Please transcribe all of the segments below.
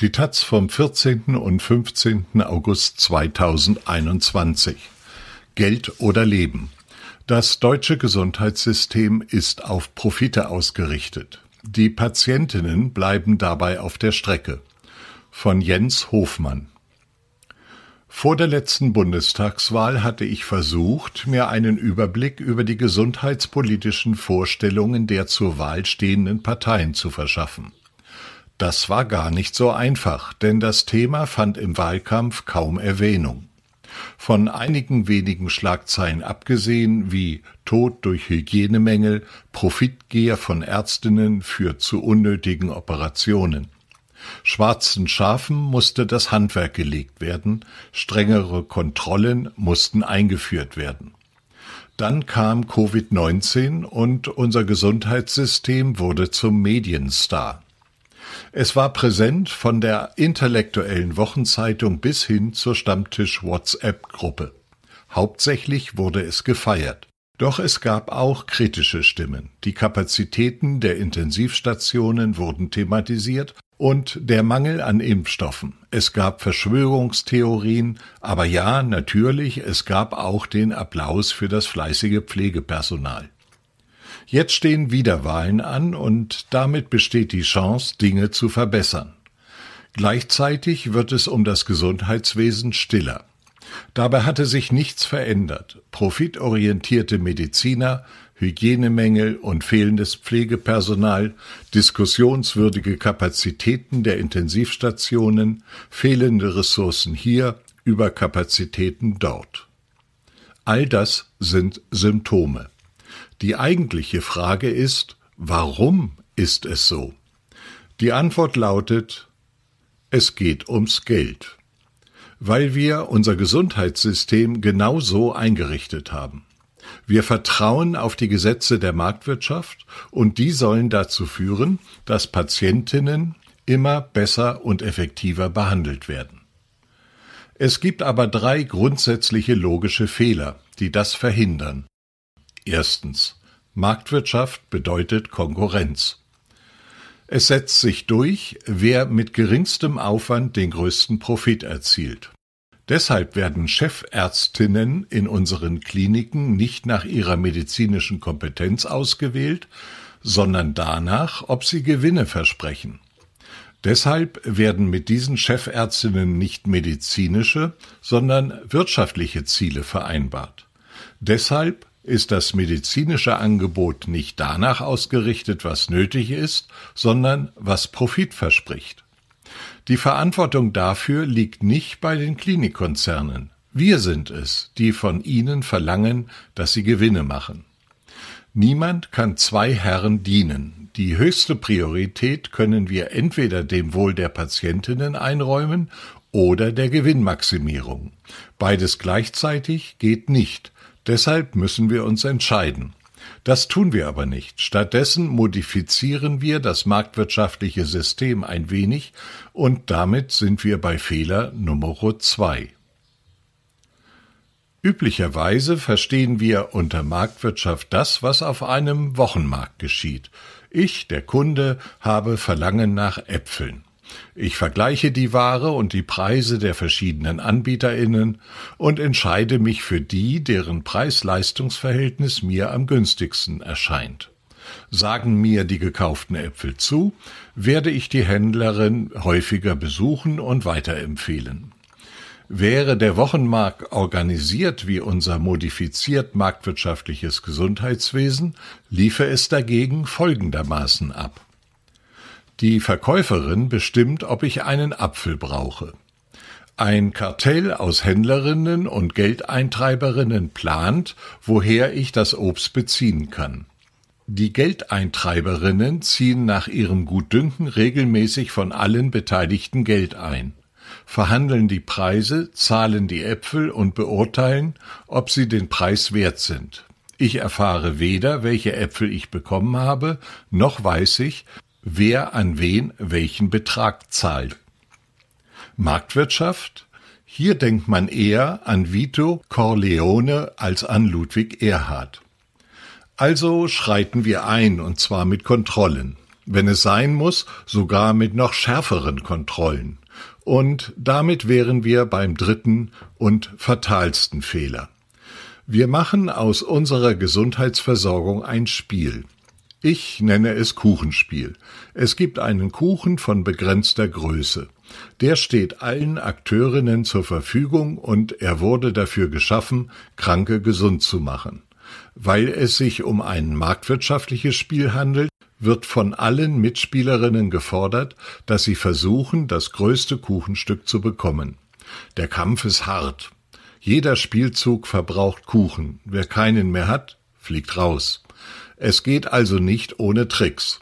Die Taz vom 14. und 15. August 2021. Geld oder Leben. Das deutsche Gesundheitssystem ist auf Profite ausgerichtet. Die Patientinnen bleiben dabei auf der Strecke. Von Jens Hofmann. Vor der letzten Bundestagswahl hatte ich versucht, mir einen Überblick über die gesundheitspolitischen Vorstellungen der zur Wahl stehenden Parteien zu verschaffen. Das war gar nicht so einfach, denn das Thema fand im Wahlkampf kaum Erwähnung. Von einigen wenigen Schlagzeilen abgesehen, wie Tod durch Hygienemängel, Profitgier von Ärztinnen führt zu unnötigen Operationen. Schwarzen Schafen musste das Handwerk gelegt werden, strengere Kontrollen mussten eingeführt werden. Dann kam Covid-19 und unser Gesundheitssystem wurde zum Medienstar. Es war präsent von der intellektuellen Wochenzeitung bis hin zur Stammtisch-WhatsApp-Gruppe. Hauptsächlich wurde es gefeiert. Doch es gab auch kritische Stimmen. Die Kapazitäten der Intensivstationen wurden thematisiert und der Mangel an Impfstoffen. Es gab Verschwörungstheorien, aber ja, natürlich, es gab auch den Applaus für das fleißige Pflegepersonal. Jetzt stehen wieder Wahlen an und damit besteht die Chance, Dinge zu verbessern. Gleichzeitig wird es um das Gesundheitswesen stiller. Dabei hatte sich nichts verändert. Profitorientierte Mediziner, Hygienemängel und fehlendes Pflegepersonal, diskussionswürdige Kapazitäten der Intensivstationen, fehlende Ressourcen hier, Überkapazitäten dort. All das sind Symptome. Die eigentliche Frage ist, warum ist es so? Die Antwort lautet, es geht ums Geld, weil wir unser Gesundheitssystem genau so eingerichtet haben. Wir vertrauen auf die Gesetze der Marktwirtschaft und die sollen dazu führen, dass Patientinnen immer besser und effektiver behandelt werden. Es gibt aber drei grundsätzliche logische Fehler, die das verhindern. Erstens. Marktwirtschaft bedeutet Konkurrenz. Es setzt sich durch, wer mit geringstem Aufwand den größten Profit erzielt. Deshalb werden Chefärztinnen in unseren Kliniken nicht nach ihrer medizinischen Kompetenz ausgewählt, sondern danach, ob sie Gewinne versprechen. Deshalb werden mit diesen Chefärztinnen nicht medizinische, sondern wirtschaftliche Ziele vereinbart. Deshalb ist das medizinische Angebot nicht danach ausgerichtet, was nötig ist, sondern was Profit verspricht. Die Verantwortung dafür liegt nicht bei den Klinikkonzernen. Wir sind es, die von ihnen verlangen, dass sie Gewinne machen. Niemand kann zwei Herren dienen. Die höchste Priorität können wir entweder dem Wohl der Patientinnen einräumen oder der Gewinnmaximierung. Beides gleichzeitig geht nicht, Deshalb müssen wir uns entscheiden. Das tun wir aber nicht. Stattdessen modifizieren wir das marktwirtschaftliche System ein wenig und damit sind wir bei Fehler Nummer zwei. Üblicherweise verstehen wir unter Marktwirtschaft das, was auf einem Wochenmarkt geschieht. Ich, der Kunde, habe Verlangen nach Äpfeln. Ich vergleiche die Ware und die Preise der verschiedenen Anbieterinnen und entscheide mich für die, deren Preis-Leistungs-Verhältnis mir am günstigsten erscheint. Sagen mir die gekauften Äpfel zu, werde ich die Händlerin häufiger besuchen und weiterempfehlen. Wäre der Wochenmarkt organisiert wie unser modifiziert marktwirtschaftliches Gesundheitswesen, liefe es dagegen folgendermaßen ab. Die Verkäuferin bestimmt, ob ich einen Apfel brauche. Ein Kartell aus Händlerinnen und Geldeintreiberinnen plant, woher ich das Obst beziehen kann. Die Geldeintreiberinnen ziehen nach ihrem Gutdünken regelmäßig von allen Beteiligten Geld ein, verhandeln die Preise, zahlen die Äpfel und beurteilen, ob sie den Preis wert sind. Ich erfahre weder, welche Äpfel ich bekommen habe, noch weiß ich, wer an wen welchen Betrag zahlt. Marktwirtschaft? Hier denkt man eher an Vito Corleone als an Ludwig Erhard. Also schreiten wir ein, und zwar mit Kontrollen. wenn es sein muss, sogar mit noch schärferen Kontrollen. Und damit wären wir beim dritten und fatalsten Fehler. Wir machen aus unserer Gesundheitsversorgung ein Spiel. Ich nenne es Kuchenspiel. Es gibt einen Kuchen von begrenzter Größe. Der steht allen Akteurinnen zur Verfügung und er wurde dafür geschaffen, Kranke gesund zu machen. Weil es sich um ein marktwirtschaftliches Spiel handelt, wird von allen Mitspielerinnen gefordert, dass sie versuchen, das größte Kuchenstück zu bekommen. Der Kampf ist hart. Jeder Spielzug verbraucht Kuchen. Wer keinen mehr hat, fliegt raus. Es geht also nicht ohne Tricks.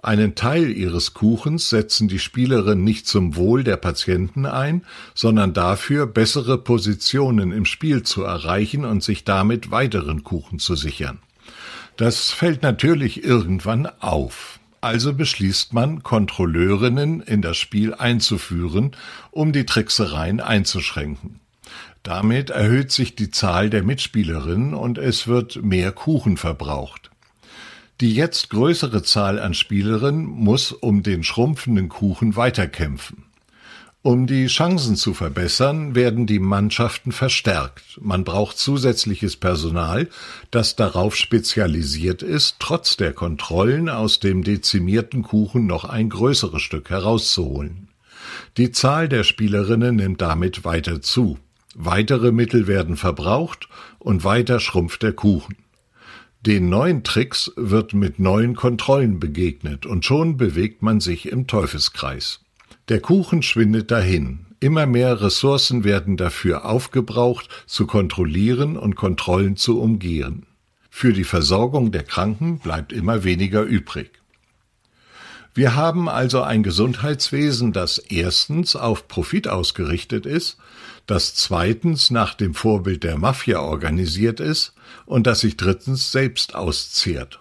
Einen Teil ihres Kuchens setzen die Spielerinnen nicht zum Wohl der Patienten ein, sondern dafür, bessere Positionen im Spiel zu erreichen und sich damit weiteren Kuchen zu sichern. Das fällt natürlich irgendwann auf. Also beschließt man, Kontrolleurinnen in das Spiel einzuführen, um die Tricksereien einzuschränken. Damit erhöht sich die Zahl der Mitspielerinnen und es wird mehr Kuchen verbraucht. Die jetzt größere Zahl an Spielerinnen muss um den schrumpfenden Kuchen weiterkämpfen. Um die Chancen zu verbessern, werden die Mannschaften verstärkt. Man braucht zusätzliches Personal, das darauf spezialisiert ist, trotz der Kontrollen aus dem dezimierten Kuchen noch ein größeres Stück herauszuholen. Die Zahl der Spielerinnen nimmt damit weiter zu. Weitere Mittel werden verbraucht und weiter schrumpft der Kuchen. Den neuen Tricks wird mit neuen Kontrollen begegnet und schon bewegt man sich im Teufelskreis. Der Kuchen schwindet dahin. Immer mehr Ressourcen werden dafür aufgebraucht, zu kontrollieren und Kontrollen zu umgehen. Für die Versorgung der Kranken bleibt immer weniger übrig. Wir haben also ein Gesundheitswesen, das erstens auf Profit ausgerichtet ist, das zweitens nach dem Vorbild der Mafia organisiert ist und das sich drittens selbst auszehrt.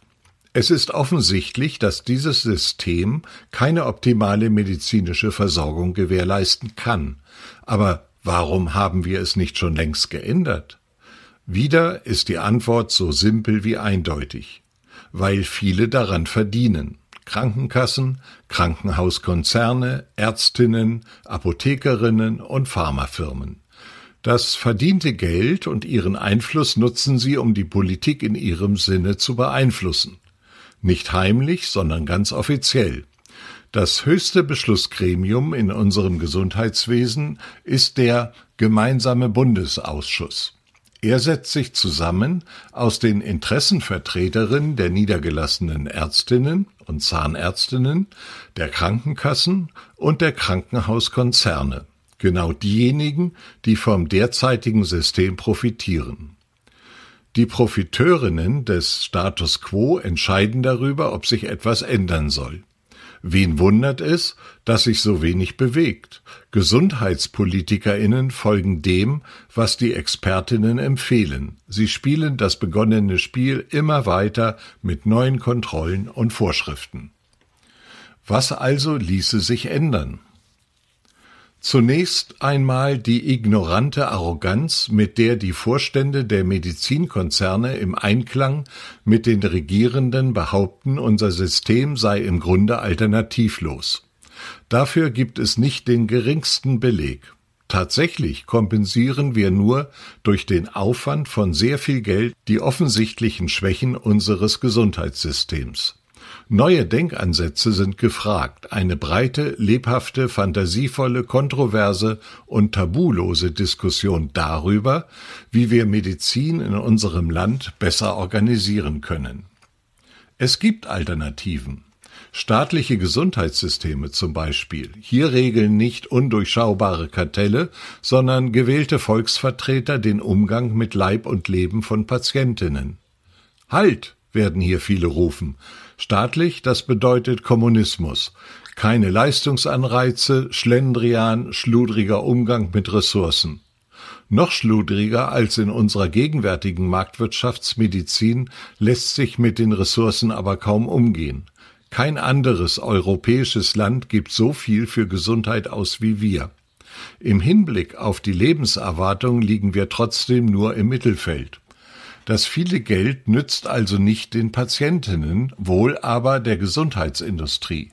Es ist offensichtlich, dass dieses System keine optimale medizinische Versorgung gewährleisten kann. Aber warum haben wir es nicht schon längst geändert? Wieder ist die Antwort so simpel wie eindeutig. Weil viele daran verdienen. Krankenkassen, Krankenhauskonzerne, Ärztinnen, Apothekerinnen und Pharmafirmen. Das verdiente Geld und ihren Einfluss nutzen sie, um die Politik in ihrem Sinne zu beeinflussen. Nicht heimlich, sondern ganz offiziell. Das höchste Beschlussgremium in unserem Gesundheitswesen ist der Gemeinsame Bundesausschuss. Er setzt sich zusammen aus den Interessenvertreterinnen der niedergelassenen Ärztinnen und Zahnärztinnen, der Krankenkassen und der Krankenhauskonzerne, genau diejenigen, die vom derzeitigen System profitieren. Die Profiteurinnen des Status quo entscheiden darüber, ob sich etwas ändern soll. Wen wundert es, dass sich so wenig bewegt? Gesundheitspolitikerinnen folgen dem, was die Expertinnen empfehlen. Sie spielen das begonnene Spiel immer weiter mit neuen Kontrollen und Vorschriften. Was also ließe sich ändern? Zunächst einmal die ignorante Arroganz, mit der die Vorstände der Medizinkonzerne im Einklang mit den Regierenden behaupten, unser System sei im Grunde alternativlos. Dafür gibt es nicht den geringsten Beleg. Tatsächlich kompensieren wir nur durch den Aufwand von sehr viel Geld die offensichtlichen Schwächen unseres Gesundheitssystems. Neue Denkansätze sind gefragt, eine breite, lebhafte, fantasievolle, kontroverse und tabulose Diskussion darüber, wie wir Medizin in unserem Land besser organisieren können. Es gibt Alternativen. Staatliche Gesundheitssysteme zum Beispiel. Hier regeln nicht undurchschaubare Kartelle, sondern gewählte Volksvertreter den Umgang mit Leib und Leben von Patientinnen. Halt, werden hier viele rufen. Staatlich, das bedeutet Kommunismus. Keine Leistungsanreize, Schlendrian, schludriger Umgang mit Ressourcen. Noch schludriger als in unserer gegenwärtigen Marktwirtschaftsmedizin lässt sich mit den Ressourcen aber kaum umgehen. Kein anderes europäisches Land gibt so viel für Gesundheit aus wie wir. Im Hinblick auf die Lebenserwartung liegen wir trotzdem nur im Mittelfeld. Das viele Geld nützt also nicht den Patientinnen, wohl aber der Gesundheitsindustrie.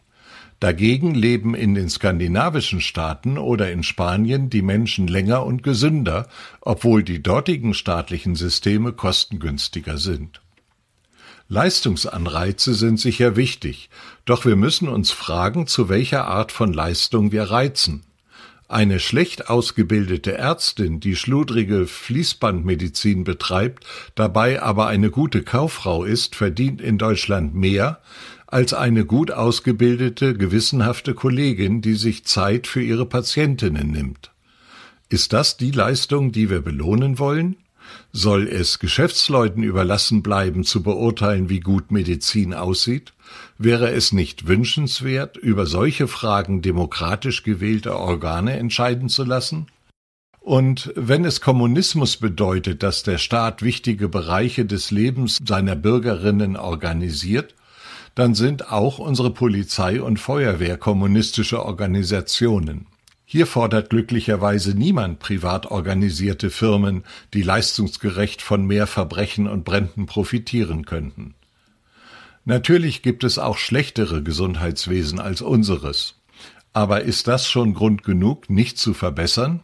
Dagegen leben in den skandinavischen Staaten oder in Spanien die Menschen länger und gesünder, obwohl die dortigen staatlichen Systeme kostengünstiger sind. Leistungsanreize sind sicher wichtig, doch wir müssen uns fragen, zu welcher Art von Leistung wir reizen. Eine schlecht ausgebildete Ärztin, die schludrige Fließbandmedizin betreibt, dabei aber eine gute Kauffrau ist, verdient in Deutschland mehr als eine gut ausgebildete, gewissenhafte Kollegin, die sich Zeit für ihre Patientinnen nimmt. Ist das die Leistung, die wir belohnen wollen? Soll es Geschäftsleuten überlassen bleiben, zu beurteilen, wie gut Medizin aussieht? Wäre es nicht wünschenswert, über solche Fragen demokratisch gewählte Organe entscheiden zu lassen? Und wenn es Kommunismus bedeutet, dass der Staat wichtige Bereiche des Lebens seiner Bürgerinnen organisiert, dann sind auch unsere Polizei und Feuerwehr kommunistische Organisationen. Hier fordert glücklicherweise niemand privat organisierte Firmen, die leistungsgerecht von mehr Verbrechen und Bränden profitieren könnten. Natürlich gibt es auch schlechtere Gesundheitswesen als unseres. Aber ist das schon Grund genug, nicht zu verbessern?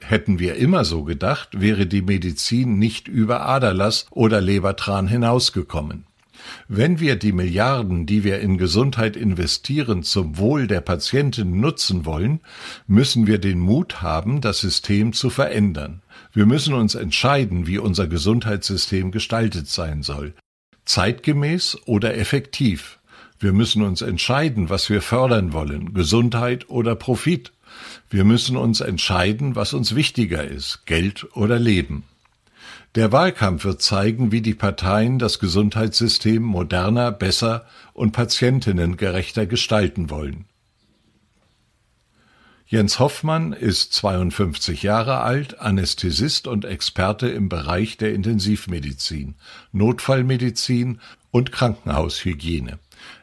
Hätten wir immer so gedacht, wäre die Medizin nicht über Aderlass oder Lebertran hinausgekommen. Wenn wir die Milliarden, die wir in Gesundheit investieren, zum Wohl der Patienten nutzen wollen, müssen wir den Mut haben, das System zu verändern. Wir müssen uns entscheiden, wie unser Gesundheitssystem gestaltet sein soll. Zeitgemäß oder effektiv. Wir müssen uns entscheiden, was wir fördern wollen, Gesundheit oder Profit. Wir müssen uns entscheiden, was uns wichtiger ist, Geld oder Leben. Der Wahlkampf wird zeigen, wie die Parteien das Gesundheitssystem moderner, besser und patientinnengerechter gestalten wollen. Jens Hoffmann ist 52 Jahre alt, Anästhesist und Experte im Bereich der Intensivmedizin, Notfallmedizin und Krankenhaushygiene.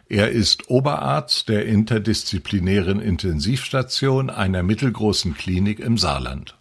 Er ist Oberarzt der interdisziplinären Intensivstation einer mittelgroßen Klinik im Saarland.